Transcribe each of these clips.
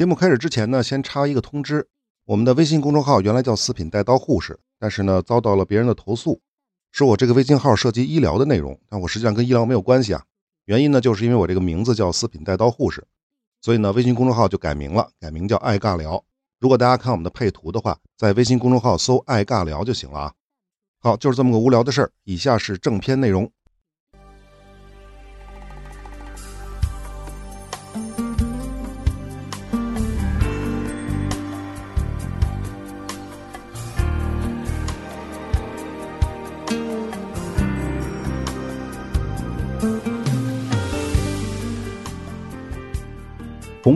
节目开始之前呢，先插一个通知：我们的微信公众号原来叫“四品带刀护士”，但是呢，遭到了别人的投诉，说我这个微信号涉及医疗的内容，但我实际上跟医疗没有关系啊。原因呢，就是因为我这个名字叫“四品带刀护士”，所以呢，微信公众号就改名了，改名叫“爱尬聊”。如果大家看我们的配图的话，在微信公众号搜“爱尬聊”就行了啊。好，就是这么个无聊的事儿。以下是正片内容。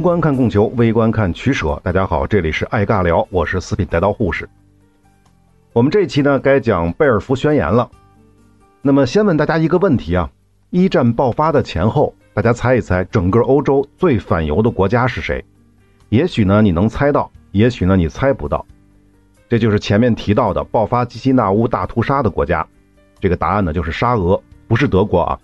观看供求，微观看取舍。大家好，这里是爱尬聊，我是四品带刀护士。我们这一期呢，该讲贝尔福宣言了。那么，先问大家一个问题啊：一战爆发的前后，大家猜一猜，整个欧洲最反犹的国家是谁？也许呢，你能猜到；也许呢，你猜不到。这就是前面提到的爆发基西纳乌大屠杀的国家。这个答案呢，就是沙俄，不是德国啊。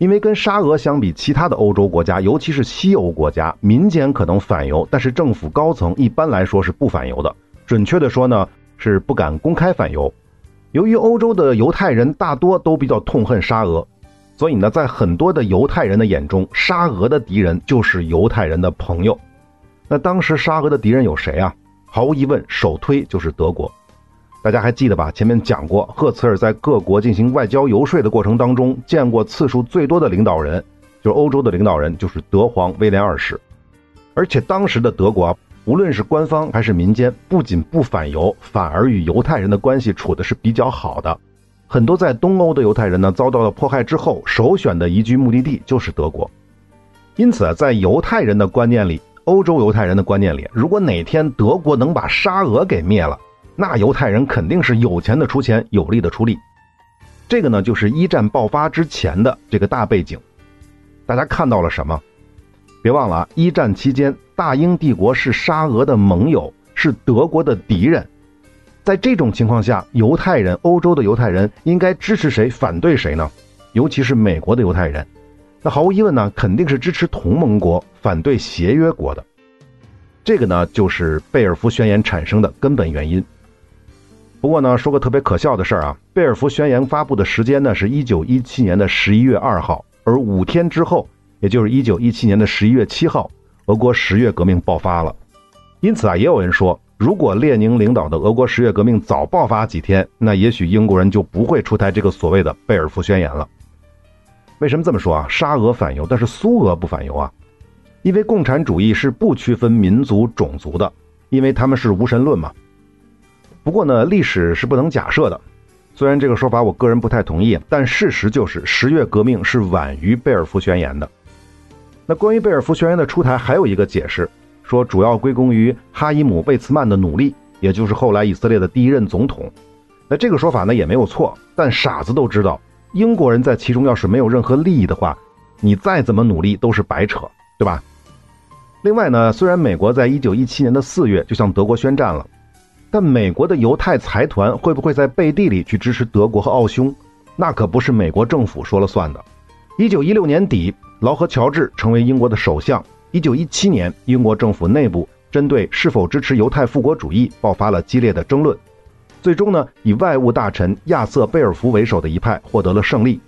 因为跟沙俄相比，其他的欧洲国家，尤其是西欧国家，民间可能反犹，但是政府高层一般来说是不反犹的。准确的说呢，是不敢公开反犹。由于欧洲的犹太人大多都比较痛恨沙俄，所以呢，在很多的犹太人的眼中，沙俄的敌人就是犹太人的朋友。那当时沙俄的敌人有谁啊？毫无疑问，首推就是德国。大家还记得吧？前面讲过，赫茨尔在各国进行外交游说的过程当中，见过次数最多的领导人，就是欧洲的领导人，就是德皇威廉二世。而且当时的德国，无论是官方还是民间，不仅不反犹，反而与犹太人的关系处的是比较好的。很多在东欧的犹太人呢，遭到了迫害之后，首选的移居目的地就是德国。因此啊，在犹太人的观念里，欧洲犹太人的观念里，如果哪天德国能把沙俄给灭了，那犹太人肯定是有钱的出钱，有力的出力。这个呢，就是一战爆发之前的这个大背景。大家看到了什么？别忘了啊，一战期间，大英帝国是沙俄的盟友，是德国的敌人。在这种情况下，犹太人，欧洲的犹太人应该支持谁，反对谁呢？尤其是美国的犹太人，那毫无疑问呢，肯定是支持同盟国，反对协约国的。这个呢，就是贝尔福宣言产生的根本原因。不过呢，说个特别可笑的事儿啊，贝尔福宣言发布的时间呢是一九一七年的十一月二号，而五天之后，也就是一九一七年的十一月七号，俄国十月革命爆发了。因此啊，也有人说，如果列宁领导的俄国十月革命早爆发几天，那也许英国人就不会出台这个所谓的贝尔福宣言了。为什么这么说啊？沙俄反犹，但是苏俄不反犹啊？因为共产主义是不区分民族种族的，因为他们是无神论嘛。不过呢，历史是不能假设的。虽然这个说法我个人不太同意，但事实就是十月革命是晚于贝尔福宣言的。那关于贝尔福宣言的出台，还有一个解释，说主要归功于哈伊姆·魏茨曼的努力，也就是后来以色列的第一任总统。那这个说法呢也没有错，但傻子都知道，英国人在其中要是没有任何利益的话，你再怎么努力都是白扯，对吧？另外呢，虽然美国在一九一七年的四月就向德国宣战了。但美国的犹太财团会不会在背地里去支持德国和奥匈？那可不是美国政府说了算的。一九一六年底，劳合乔治成为英国的首相。一九一七年，英国政府内部针对是否支持犹太复国主义爆发了激烈的争论。最终呢，以外务大臣亚瑟·贝尔福为首的一派获得了胜利。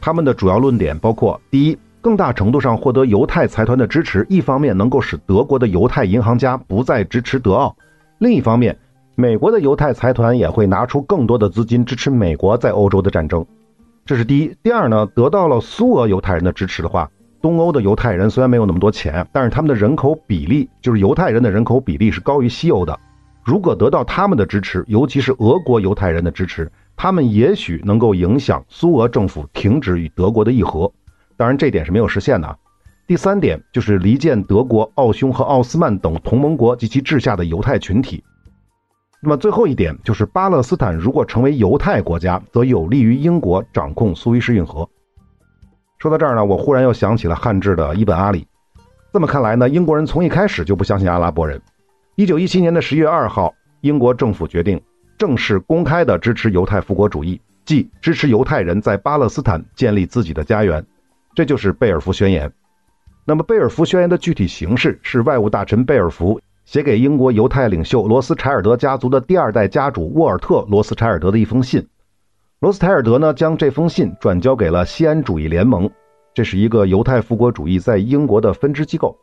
他们的主要论点包括：第一，更大程度上获得犹太财团的支持，一方面能够使德国的犹太银行家不再支持德奥；另一方面，美国的犹太财团也会拿出更多的资金支持美国在欧洲的战争，这是第一。第二呢，得到了苏俄犹太人的支持的话，东欧的犹太人虽然没有那么多钱，但是他们的人口比例，就是犹太人的人口比例是高于西欧的。如果得到他们的支持，尤其是俄国犹太人的支持，他们也许能够影响苏俄政府停止与德国的议和。当然，这点是没有实现的。第三点就是离间德国、奥匈和奥斯曼等同盟国及其治下的犹太群体。那么最后一点就是，巴勒斯坦如果成为犹太国家，则有利于英国掌控苏伊士运河。说到这儿呢，我忽然又想起了汉治的伊本阿里。这么看来呢，英国人从一开始就不相信阿拉伯人。一九一七年的十一月二号，英国政府决定正式公开的支持犹太复国主义，即支持犹太人在巴勒斯坦建立自己的家园。这就是贝尔福宣言。那么贝尔福宣言的具体形式是外务大臣贝尔福写给英国犹太领袖罗斯柴尔德家族的第二代家主沃尔特·罗斯柴尔德的一封信。罗斯柴尔德呢将这封信转交给了西安主义联盟，这是一个犹太复国主义在英国的分支机构。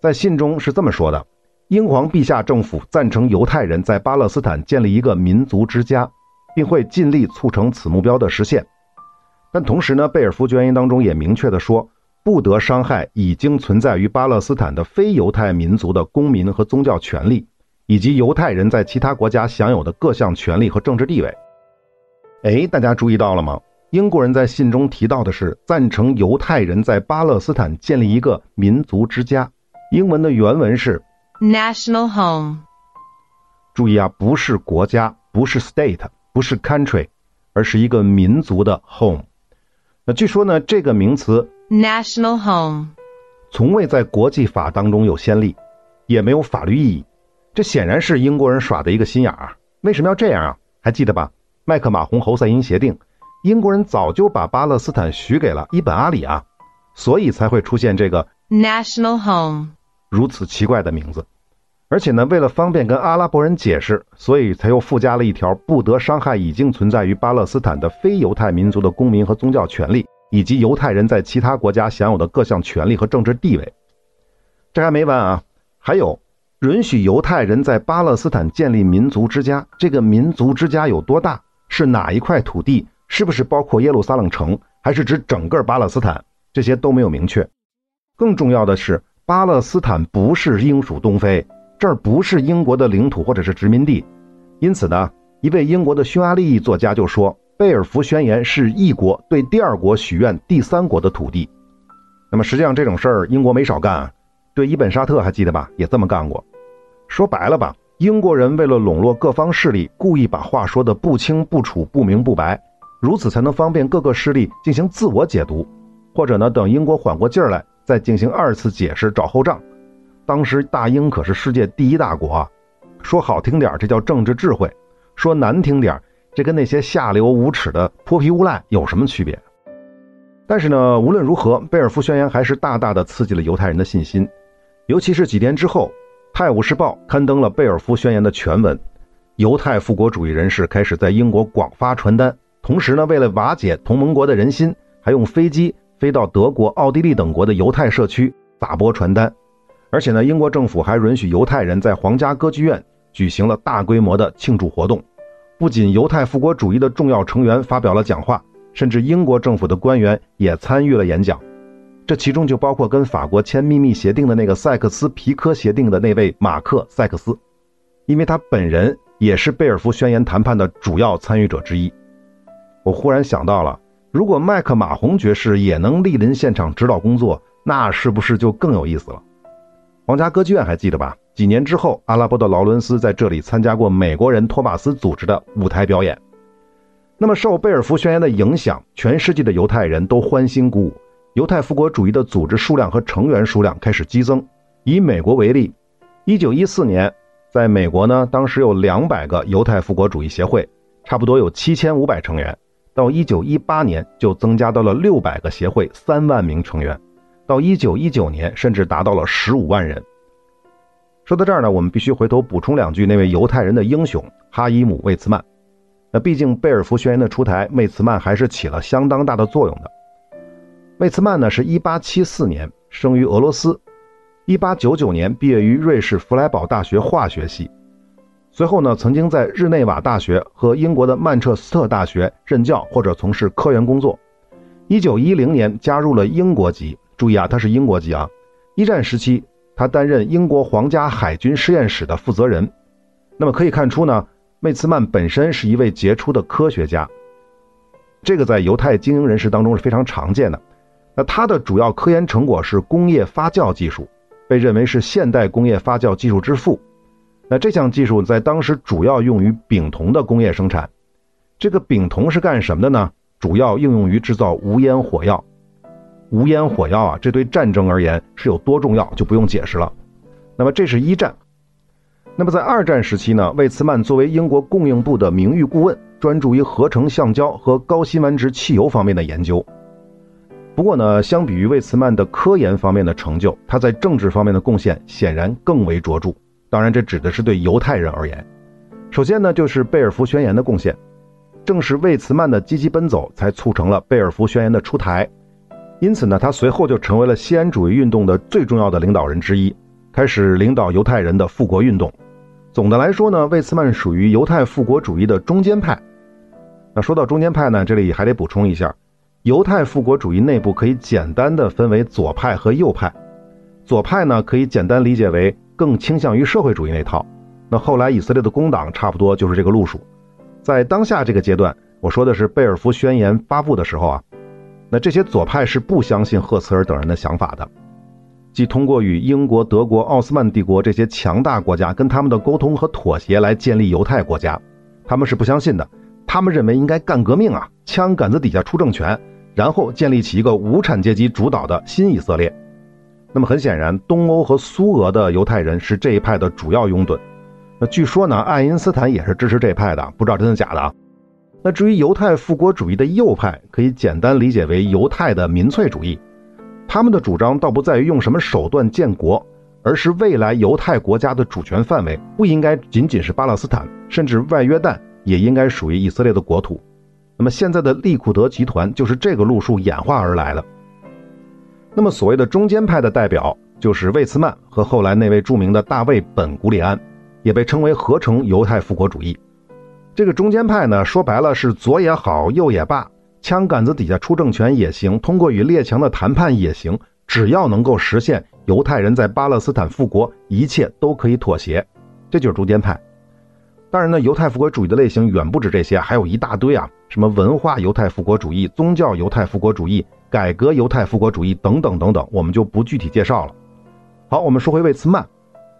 在信中是这么说的：英皇陛下政府赞成犹太人在巴勒斯坦建立一个民族之家，并会尽力促成此目标的实现。但同时呢，贝尔福宣言当中也明确的说。不得伤害已经存在于巴勒斯坦的非犹太民族的公民和宗教权利，以及犹太人在其他国家享有的各项权利和政治地位。哎，大家注意到了吗？英国人在信中提到的是赞成犹太人在巴勒斯坦建立一个民族之家。英文的原文是 national home。注意啊，不是国家，不是 state，不是 country，而是一个民族的 home。那据说呢，这个名词。National home，从未在国际法当中有先例，也没有法律意义。这显然是英国人耍的一个心眼儿。为什么要这样啊？还记得吧？麦克马洪侯赛因协定，英国人早就把巴勒斯坦许给了伊本阿里啊，所以才会出现这个 National home 如此奇怪的名字。而且呢，为了方便跟阿拉伯人解释，所以才又附加了一条不得伤害已经存在于巴勒斯坦的非犹太民族的公民和宗教权利。以及犹太人在其他国家享有的各项权利和政治地位，这还没完啊！还有允许犹太人在巴勒斯坦建立民族之家。这个民族之家有多大？是哪一块土地？是不是包括耶路撒冷城？还是指整个巴勒斯坦？这些都没有明确。更重要的是，巴勒斯坦不是英属东非，这儿不是英国的领土或者是殖民地。因此呢，一位英国的匈牙利裔作家就说。贝尔福宣言是一国对第二国许愿第三国的土地，那么实际上这种事儿英国没少干，啊对伊本沙特还记得吧？也这么干过。说白了吧，英国人为了笼络各方势力，故意把话说的不清不楚、不明不白，如此才能方便各个势力进行自我解读，或者呢等英国缓过劲儿来再进行二次解释找后账。当时大英可是世界第一大国啊，说好听点这叫政治智慧，说难听点这跟那些下流无耻的泼皮无赖有什么区别？但是呢，无论如何，贝尔福宣言还是大大的刺激了犹太人的信心。尤其是几天之后，《泰晤士报》刊登了贝尔福宣言的全文，犹太复国主义人士开始在英国广发传单。同时呢，为了瓦解同盟国的人心，还用飞机飞到德国、奥地利等国的犹太社区撒播传单。而且呢，英国政府还允许犹太人在皇家歌剧院举行了大规模的庆祝活动。不仅犹太复国主义的重要成员发表了讲话，甚至英国政府的官员也参与了演讲。这其中就包括跟法国签秘密协定的那个塞克斯皮科协定的那位马克·塞克斯，因为他本人也是贝尔福宣言谈判的主要参与者之一。我忽然想到了，如果麦克马洪爵士也能莅临现场指导工作，那是不是就更有意思了？皇家歌剧院还记得吧？几年之后，阿拉伯的劳伦斯在这里参加过美国人托马斯组织的舞台表演。那么，受贝尔福宣言的影响，全世界的犹太人都欢欣鼓舞，犹太复国主义的组织数量和成员数量开始激增。以美国为例，1914年，在美国呢，当时有200个犹太复国主义协会，差不多有7500成员；到1918年，就增加到了600个协会，3万名成员；到1919年，甚至达到了15万人。说到这儿呢，我们必须回头补充两句那位犹太人的英雄哈伊姆·魏茨曼。那毕竟贝尔福宣言的出台，魏茨曼还是起了相当大的作用的。魏茨曼呢，是一八七四年生于俄罗斯，一八九九年毕业于瑞士弗莱堡大学化学系，随后呢，曾经在日内瓦大学和英国的曼彻斯特大学任教或者从事科研工作。一九一零年加入了英国籍，注意啊，他是英国籍啊。一战时期。他担任英国皇家海军实验室的负责人，那么可以看出呢，魏茨曼本身是一位杰出的科学家。这个在犹太精英人士当中是非常常见的。那他的主要科研成果是工业发酵技术，被认为是现代工业发酵技术之父。那这项技术在当时主要用于丙酮的工业生产。这个丙酮是干什么的呢？主要应用于制造无烟火药。无烟火药啊，这对战争而言是有多重要，就不用解释了。那么这是一战。那么在二战时期呢，魏茨曼作为英国供应部的名誉顾问，专注于合成橡胶和高辛烷值汽油方面的研究。不过呢，相比于魏茨曼的科研方面的成就，他在政治方面的贡献显然更为卓著。当然，这指的是对犹太人而言。首先呢，就是贝尔福宣言的贡献，正是魏茨曼的积极奔走，才促成了贝尔福宣言的出台。因此呢，他随后就成为了西安主义运动的最重要的领导人之一，开始领导犹太人的复国运动。总的来说呢，魏茨曼属于犹太复国主义的中间派。那说到中间派呢，这里还得补充一下，犹太复国主义内部可以简单的分为左派和右派。左派呢，可以简单理解为更倾向于社会主义那套。那后来以色列的工党差不多就是这个路数。在当下这个阶段，我说的是贝尔福宣言发布的时候啊。那这些左派是不相信赫茨尔等人的想法的，即通过与英国、德国、奥斯曼帝国这些强大国家跟他们的沟通和妥协来建立犹太国家，他们是不相信的。他们认为应该干革命啊，枪杆子底下出政权，然后建立起一个无产阶级主导的新以色列。那么很显然，东欧和苏俄的犹太人是这一派的主要拥趸。那据说呢，爱因斯坦也是支持这一派的，不知道真的假的啊。那至于犹太复国主义的右派，可以简单理解为犹太的民粹主义。他们的主张倒不在于用什么手段建国，而是未来犹太国家的主权范围不应该仅仅是巴勒斯坦，甚至外约旦也应该属于以色列的国土。那么现在的利库德集团就是这个路数演化而来的。那么所谓的中间派的代表就是魏茨曼和后来那位著名的大卫本古里安，也被称为合成犹太复国主义。这个中间派呢，说白了是左也好，右也罢，枪杆子底下出政权也行，通过与列强的谈判也行，只要能够实现犹太人在巴勒斯坦复国，一切都可以妥协。这就是中间派。当然呢，犹太复国主义的类型远不止这些，还有一大堆啊，什么文化犹太复国主义、宗教犹太复国主义、改革犹太复国主义等等等等，我们就不具体介绍了。好，我们说回魏茨曼。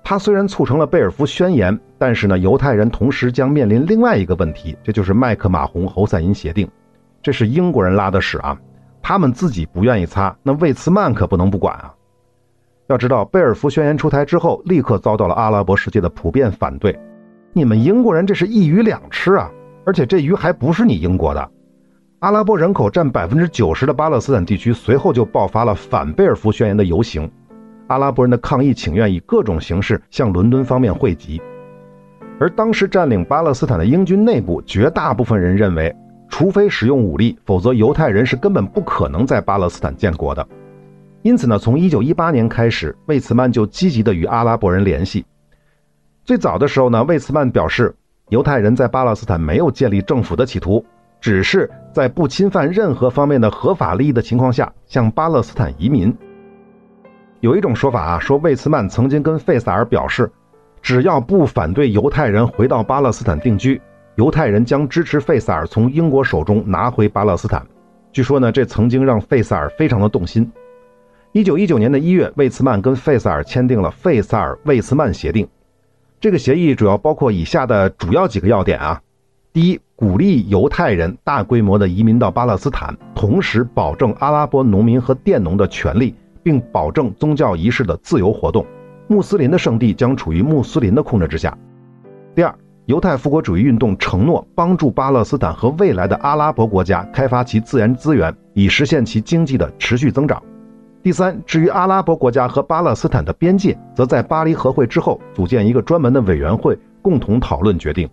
他虽然促成了贝尔福宣言，但是呢，犹太人同时将面临另外一个问题，这就是麦克马洪侯赛因协定。这是英国人拉的屎啊，他们自己不愿意擦，那魏茨曼可不能不管啊。要知道，贝尔福宣言出台之后，立刻遭到了阿拉伯世界的普遍反对。你们英国人这是一鱼两吃啊，而且这鱼还不是你英国的。阿拉伯人口占百分之九十的巴勒斯坦地区，随后就爆发了反贝尔福宣言的游行。阿拉伯人的抗议请愿以各种形式向伦敦方面汇集，而当时占领巴勒斯坦的英军内部，绝大部分人认为，除非使用武力，否则犹太人是根本不可能在巴勒斯坦建国的。因此呢，从1918年开始，魏茨曼就积极的与阿拉伯人联系。最早的时候呢，魏茨曼表示，犹太人在巴勒斯坦没有建立政府的企图，只是在不侵犯任何方面的合法利益的情况下向巴勒斯坦移民。有一种说法啊，说魏茨曼曾经跟费萨尔表示，只要不反对犹太人回到巴勒斯坦定居，犹太人将支持费萨尔从英国手中拿回巴勒斯坦。据说呢，这曾经让费萨尔非常的动心。一九一九年的一月，魏茨曼跟费萨尔签订了费萨尔魏茨曼协定。这个协议主要包括以下的主要几个要点啊：第一，鼓励犹太人大规模的移民到巴勒斯坦，同时保证阿拉伯农民和佃农的权利。并保证宗教仪式的自由活动，穆斯林的圣地将处于穆斯林的控制之下。第二，犹太复国主义运动承诺帮助巴勒斯坦和未来的阿拉伯国家开发其自然资源，以实现其经济的持续增长。第三，至于阿拉伯国家和巴勒斯坦的边界，则在巴黎和会之后组建一个专门的委员会，共同讨论决定。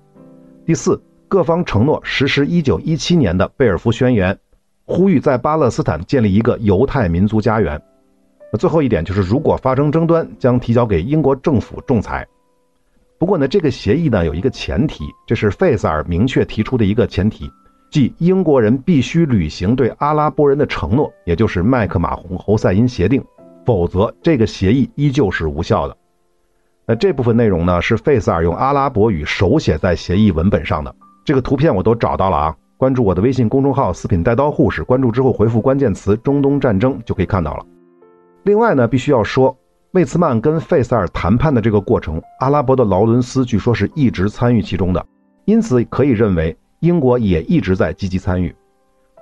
第四，各方承诺实施1917年的贝尔福宣言，呼吁在巴勒斯坦建立一个犹太民族家园。那最后一点就是，如果发生争端，将提交给英国政府仲裁。不过呢，这个协议呢有一个前提，这是费萨尔明确提出的一个前提，即英国人必须履行对阿拉伯人的承诺，也就是麦克马洪侯赛因协定，否则这个协议依旧是无效的。那这部分内容呢，是费萨尔用阿拉伯语手写在协议文本上的。这个图片我都找到了啊，关注我的微信公众号“四品带刀护士”，关注之后回复关键词“中东战争”就可以看到了。另外呢，必须要说，魏茨曼跟费萨尔谈判的这个过程，阿拉伯的劳伦斯据说是一直参与其中的，因此可以认为英国也一直在积极参与。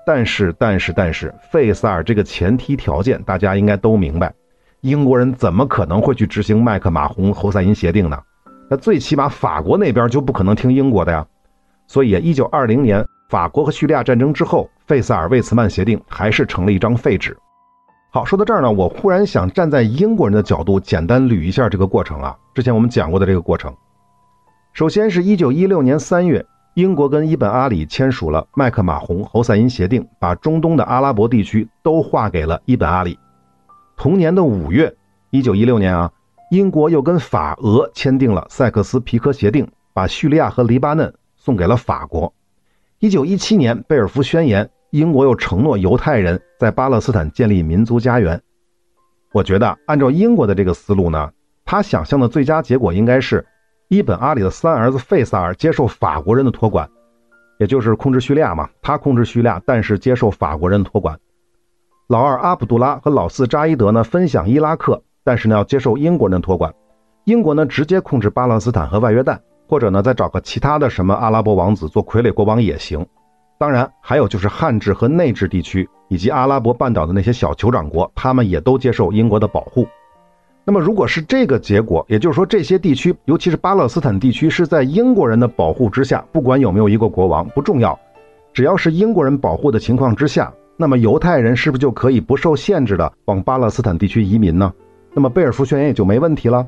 但是，但是，但是，费萨尔这个前提条件大家应该都明白，英国人怎么可能会去执行麦克马洪侯赛因协定呢？那最起码法国那边就不可能听英国的呀。所以，一九二零年法国和叙利亚战争之后，费萨尔魏茨曼协定还是成了一张废纸。好，说到这儿呢，我忽然想站在英国人的角度，简单捋一下这个过程啊。之前我们讲过的这个过程，首先是一九一六年三月，英国跟伊本阿里签署了麦克马洪侯赛因协定，把中东的阿拉伯地区都划给了伊本阿里。同年的五月，一九一六年啊，英国又跟法俄签订了塞克斯皮科协定，把叙利亚和黎巴嫩送给了法国。一九一七年，贝尔福宣言。英国又承诺犹太人在巴勒斯坦建立民族家园。我觉得，按照英国的这个思路呢，他想象的最佳结果应该是伊本阿里的三儿子费萨尔接受法国人的托管，也就是控制叙利亚嘛。他控制叙利亚，但是接受法国人托管。老二阿卜杜拉和老四扎伊德呢，分享伊拉克，但是呢要接受英国人的托管。英国呢直接控制巴勒斯坦和外约旦，或者呢再找个其他的什么阿拉伯王子做傀儡国王也行。当然，还有就是汉治和内治地区，以及阿拉伯半岛的那些小酋长国，他们也都接受英国的保护。那么，如果是这个结果，也就是说这些地区，尤其是巴勒斯坦地区，是在英国人的保护之下，不管有没有一个国王不重要，只要是英国人保护的情况之下，那么犹太人是不是就可以不受限制的往巴勒斯坦地区移民呢？那么贝尔福宣言也就没问题了。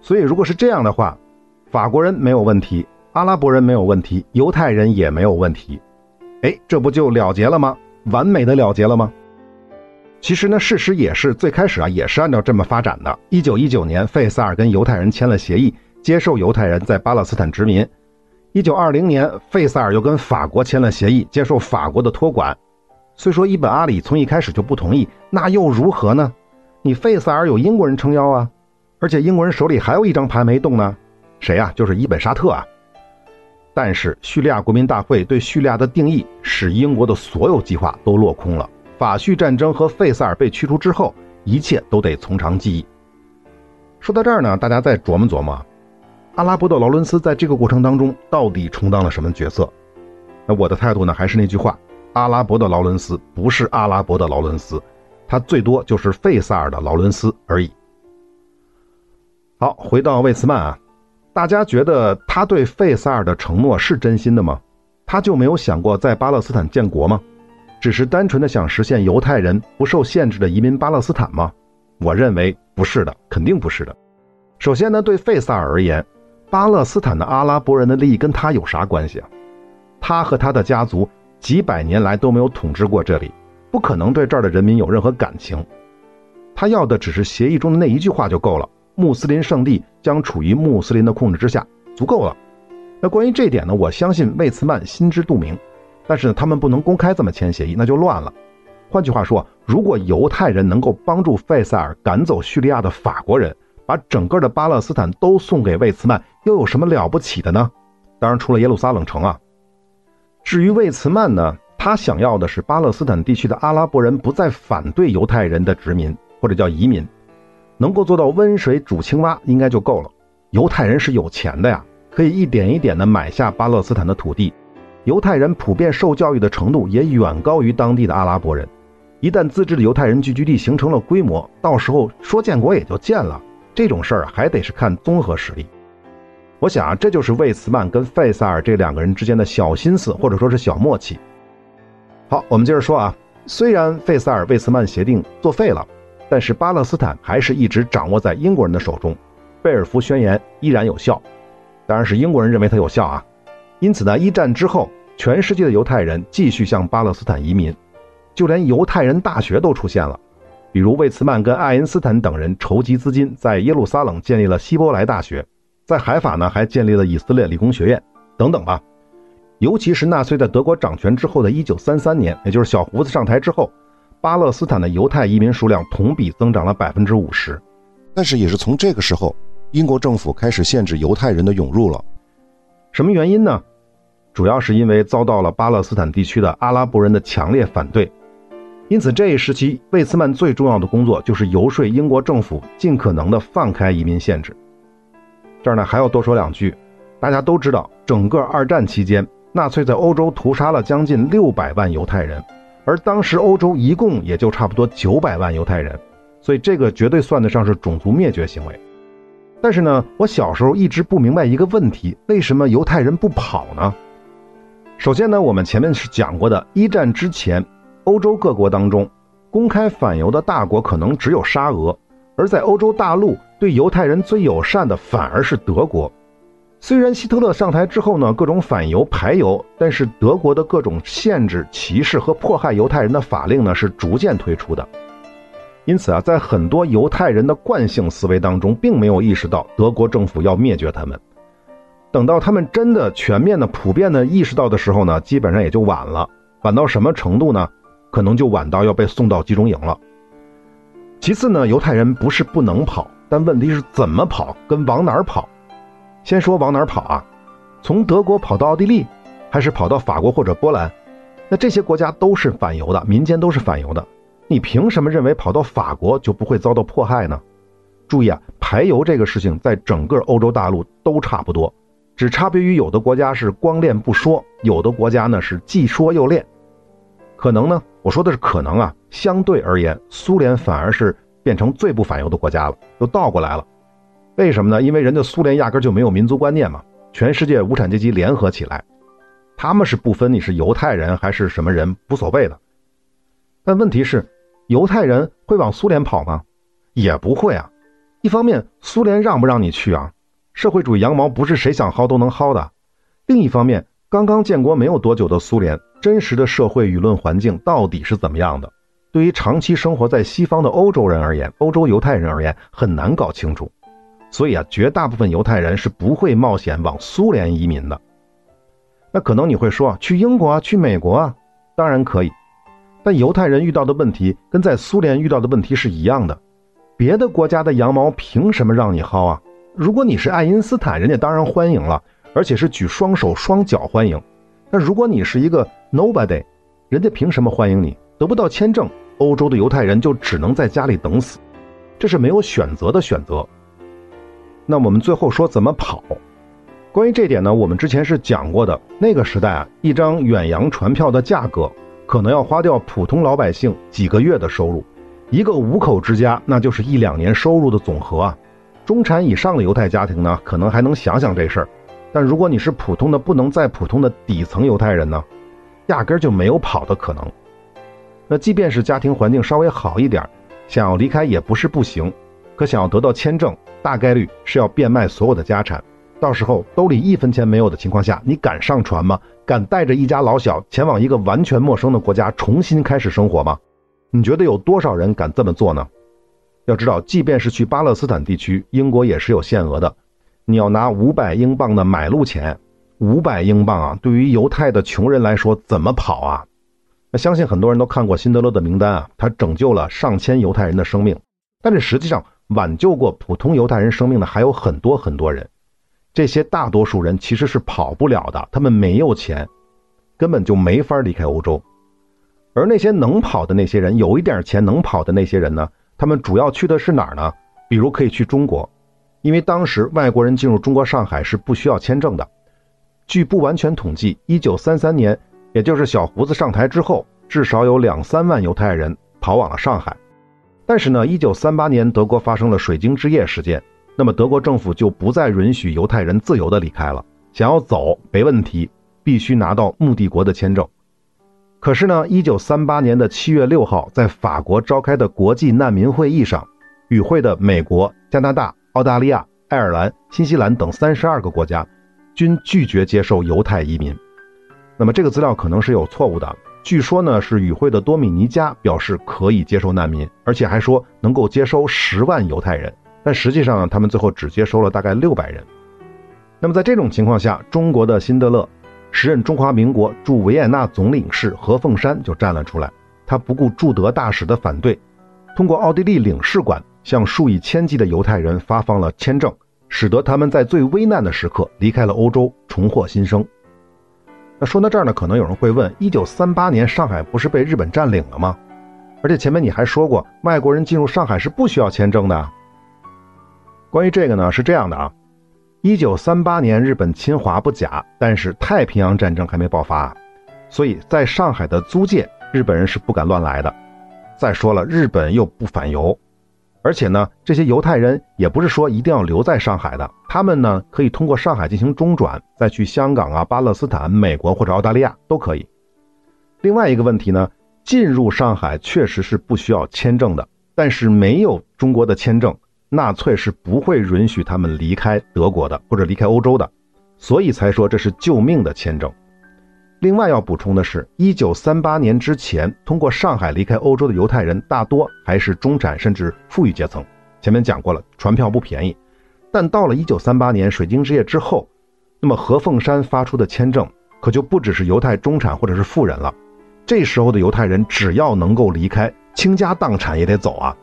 所以，如果是这样的话，法国人没有问题。阿拉伯人没有问题，犹太人也没有问题，哎，这不就了结了吗？完美的了结了吗？其实呢，事实也是最开始啊，也是按照这么发展的。一九一九年，费萨尔跟犹太人签了协议，接受犹太人在巴勒斯坦殖民。一九二零年，费萨尔又跟法国签了协议，接受法国的托管。虽说伊本阿里从一开始就不同意，那又如何呢？你费萨尔有英国人撑腰啊，而且英国人手里还有一张牌没动呢，谁呀？就是伊本沙特啊。但是叙利亚国民大会对叙利亚的定义，使英国的所有计划都落空了。法叙战争和费萨尔被驱逐之后，一切都得从长计议。说到这儿呢，大家再琢磨琢磨，阿拉伯的劳伦斯在这个过程当中到底充当了什么角色？那我的态度呢，还是那句话：阿拉伯的劳伦斯不是阿拉伯的劳伦斯，他最多就是费萨尔的劳伦斯而已。好，回到魏茨曼啊。大家觉得他对费萨尔的承诺是真心的吗？他就没有想过在巴勒斯坦建国吗？只是单纯的想实现犹太人不受限制的移民巴勒斯坦吗？我认为不是的，肯定不是的。首先呢，对费萨尔而言，巴勒斯坦的阿拉伯人的利益跟他有啥关系啊？他和他的家族几百年来都没有统治过这里，不可能对这儿的人民有任何感情。他要的只是协议中的那一句话就够了。穆斯林圣地将处于穆斯林的控制之下，足够了。那关于这点呢？我相信魏茨曼心知肚明。但是，他们不能公开这么签协议，那就乱了。换句话说，如果犹太人能够帮助费塞尔赶走叙利亚的法国人，把整个的巴勒斯坦都送给魏茨曼，又有什么了不起的呢？当然，除了耶路撒冷城啊。至于魏茨曼呢，他想要的是巴勒斯坦地区的阿拉伯人不再反对犹太人的殖民或者叫移民。能够做到温水煮青蛙应该就够了。犹太人是有钱的呀，可以一点一点的买下巴勒斯坦的土地。犹太人普遍受教育的程度也远高于当地的阿拉伯人。一旦自治的犹太人聚居地形成了规模，到时候说建国也就建了。这种事儿还得是看综合实力。我想啊，这就是魏茨曼跟费萨尔这两个人之间的小心思，或者说是小默契。好，我们接着说啊，虽然费萨尔魏茨曼协定作废了。但是巴勒斯坦还是一直掌握在英国人的手中，贝尔福宣言依然有效，当然是英国人认为它有效啊。因此呢，一战之后，全世界的犹太人继续向巴勒斯坦移民，就连犹太人大学都出现了，比如魏茨曼跟爱因斯坦等人筹集资金，在耶路撒冷建立了希伯来大学，在海法呢还建立了以色列理工学院等等吧。尤其是纳粹在德国掌权之后的1933年，也就是小胡子上台之后。巴勒斯坦的犹太移民数量同比增长了百分之五十，但是也是从这个时候，英国政府开始限制犹太人的涌入了。什么原因呢？主要是因为遭到了巴勒斯坦地区的阿拉伯人的强烈反对。因此，这一时期魏茨曼最重要的工作就是游说英国政府尽可能的放开移民限制。这儿呢还要多说两句，大家都知道，整个二战期间，纳粹在欧洲屠杀了将近六百万犹太人。而当时欧洲一共也就差不多九百万犹太人，所以这个绝对算得上是种族灭绝行为。但是呢，我小时候一直不明白一个问题：为什么犹太人不跑呢？首先呢，我们前面是讲过的，一战之前，欧洲各国当中，公开反犹的大国可能只有沙俄，而在欧洲大陆对犹太人最友善的反而是德国。虽然希特勒上台之后呢，各种反犹排犹，但是德国的各种限制、歧视和迫害犹太人的法令呢是逐渐推出的。因此啊，在很多犹太人的惯性思维当中，并没有意识到德国政府要灭绝他们。等到他们真的全面的、普遍的意识到的时候呢，基本上也就晚了。晚到什么程度呢？可能就晚到要被送到集中营了。其次呢，犹太人不是不能跑，但问题是怎么跑，跟往哪儿跑。先说往哪儿跑啊？从德国跑到奥地利，还是跑到法国或者波兰？那这些国家都是反犹的，民间都是反犹的。你凭什么认为跑到法国就不会遭到迫害呢？注意啊，排犹这个事情在整个欧洲大陆都差不多，只差别于有的国家是光练不说，有的国家呢是既说又练。可能呢，我说的是可能啊。相对而言，苏联反而是变成最不反犹的国家了，又倒过来了。为什么呢？因为人家苏联压根就没有民族观念嘛，全世界无产阶级联合起来，他们是不分你是犹太人还是什么人，无所谓的。但问题是，犹太人会往苏联跑吗？也不会啊。一方面，苏联让不让你去啊？社会主义羊毛不是谁想薅都能薅的。另一方面，刚刚建国没有多久的苏联，真实的社会舆论环境到底是怎么样的？对于长期生活在西方的欧洲人而言，欧洲犹太人而言很难搞清楚。所以啊，绝大部分犹太人是不会冒险往苏联移民的。那可能你会说，去英国啊，去美国啊，当然可以。但犹太人遇到的问题跟在苏联遇到的问题是一样的。别的国家的羊毛凭什么让你薅啊？如果你是爱因斯坦，人家当然欢迎了。而且是举双手双脚欢迎，那如果你是一个 nobody，人家凭什么欢迎你？得不到签证，欧洲的犹太人就只能在家里等死，这是没有选择的选择。那我们最后说怎么跑？关于这点呢，我们之前是讲过的。那个时代啊，一张远洋船票的价格可能要花掉普通老百姓几个月的收入，一个五口之家那就是一两年收入的总和啊。中产以上的犹太家庭呢，可能还能想想这事儿。但如果你是普通的不能再普通的底层犹太人呢，压根儿就没有跑的可能。那即便是家庭环境稍微好一点，想要离开也不是不行。可想要得到签证，大概率是要变卖所有的家产，到时候兜里一分钱没有的情况下，你敢上船吗？敢带着一家老小前往一个完全陌生的国家重新开始生活吗？你觉得有多少人敢这么做呢？要知道，即便是去巴勒斯坦地区，英国也是有限额的。你要拿五百英镑的买路钱，五百英镑啊，对于犹太的穷人来说怎么跑啊？那相信很多人都看过辛德勒的名单啊，他拯救了上千犹太人的生命，但是实际上挽救过普通犹太人生命的还有很多很多人，这些大多数人其实是跑不了的，他们没有钱，根本就没法离开欧洲，而那些能跑的那些人，有一点钱能跑的那些人呢，他们主要去的是哪儿呢？比如可以去中国。因为当时外国人进入中国上海是不需要签证的。据不完全统计，一九三三年，也就是小胡子上台之后，至少有两三万犹太人逃往了上海。但是呢，一九三八年德国发生了水晶之夜事件，那么德国政府就不再允许犹太人自由的离开了。想要走没问题，必须拿到目的国的签证。可是呢，一九三八年的七月六号，在法国召开的国际难民会议上，与会的美国、加拿大。澳大利亚、爱尔兰、新西兰等三十二个国家均拒绝接受犹太移民。那么这个资料可能是有错误的。据说呢是与会的多米尼加表示可以接受难民，而且还说能够接收十万犹太人。但实际上，他们最后只接收了大概六百人。那么在这种情况下，中国的辛德勒，时任中华民国驻维也纳总领事何凤山就站了出来，他不顾驻德大使的反对，通过奥地利领事馆。向数以千计的犹太人发放了签证，使得他们在最危难的时刻离开了欧洲，重获新生。那说到这儿呢，可能有人会问：一九三八年上海不是被日本占领了吗？而且前面你还说过，外国人进入上海是不需要签证的。关于这个呢，是这样的啊，一九三八年日本侵华不假，但是太平洋战争还没爆发，所以在上海的租界，日本人是不敢乱来的。再说了，日本又不反犹。而且呢，这些犹太人也不是说一定要留在上海的，他们呢可以通过上海进行中转，再去香港啊、巴勒斯坦、美国或者澳大利亚都可以。另外一个问题呢，进入上海确实是不需要签证的，但是没有中国的签证，纳粹是不会允许他们离开德国的或者离开欧洲的，所以才说这是救命的签证。另外要补充的是，一九三八年之前通过上海离开欧洲的犹太人大多还是中产甚至富裕阶层。前面讲过了，船票不便宜。但到了一九三八年水晶之夜之后，那么何凤山发出的签证可就不只是犹太中产或者是富人了。这时候的犹太人只要能够离开，倾家荡产也得走啊。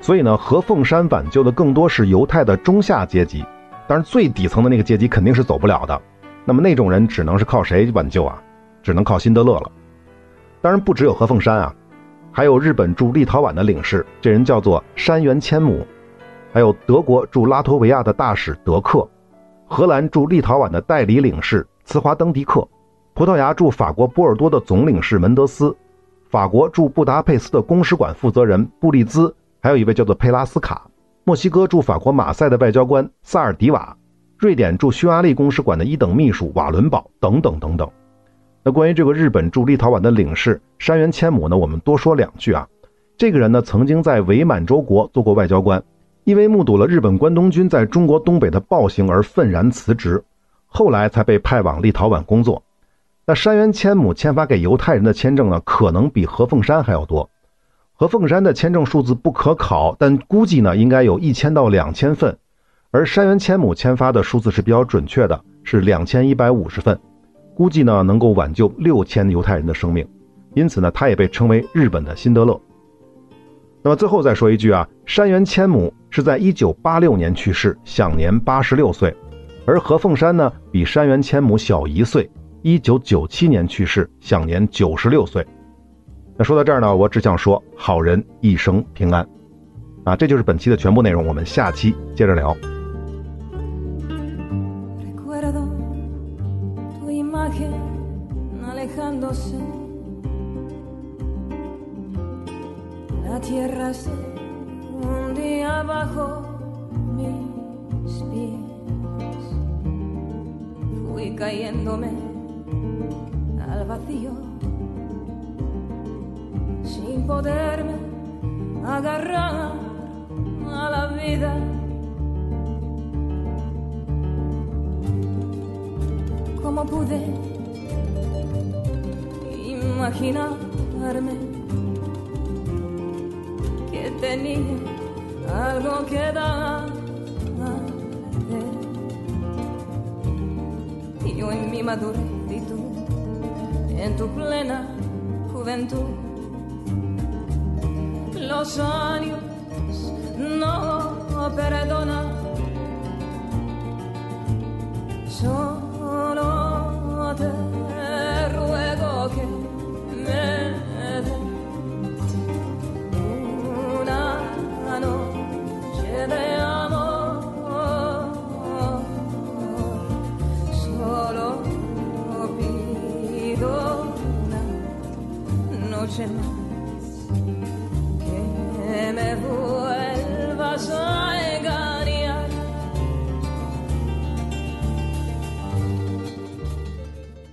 所以呢，何凤山挽救的更多是犹太的中下阶级，当然最底层的那个阶级肯定是走不了的。那么那种人只能是靠谁挽救啊？只能靠辛德勒了。当然不只有何凤山啊，还有日本驻立陶宛的领事，这人叫做山原千亩；还有德国驻拉脱维亚的大使德克，荷兰驻立陶宛的代理领事茨华登迪克，葡萄牙驻法国波尔多的总领事门德斯，法国驻布达佩斯的公使馆负责人布利兹，还有一位叫做佩拉斯卡，墨西哥驻法国马赛的外交官萨尔迪瓦。瑞典驻匈牙利公使馆的一等秘书瓦伦堡等等等等。那关于这个日本驻立陶宛的领事山原千亩呢，我们多说两句啊。这个人呢，曾经在伪满洲国做过外交官，因为目睹了日本关东军在中国东北的暴行而愤然辞职，后来才被派往立陶宛工作。那山原千亩签发给犹太人的签证呢，可能比何凤山还要多。何凤山的签证数字不可考，但估计呢，应该有一千到两千份。而山原千亩签发的数字是比较准确的，是两千一百五十份，估计呢能够挽救六千犹太人的生命，因此呢他也被称为日本的辛德勒。那么最后再说一句啊，山原千亩是在一九八六年去世，享年八十六岁，而何凤山呢比山原千亩小一岁，一九九七年去世，享年九十六岁。那说到这儿呢，我只想说好人一生平安，啊，这就是本期的全部内容，我们下期接着聊。Cayéndome al vacío sin poderme agarrar a la vida. ¿Cómo pude imaginarme que tenía algo que dar? Yo en mi madurez tú en tu plena juventud. Los años no perdonan. Solo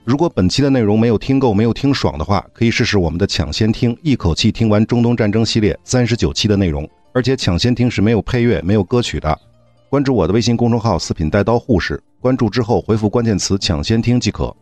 如果本期的内容没有听够、没有听爽的话，可以试试我们的抢先听，一口气听完中东战争系列三十九期的内容。而且抢先听是没有配乐、没有歌曲的。关注我的微信公众号“四品带刀护士”，关注之后回复关键词“抢先听”即可。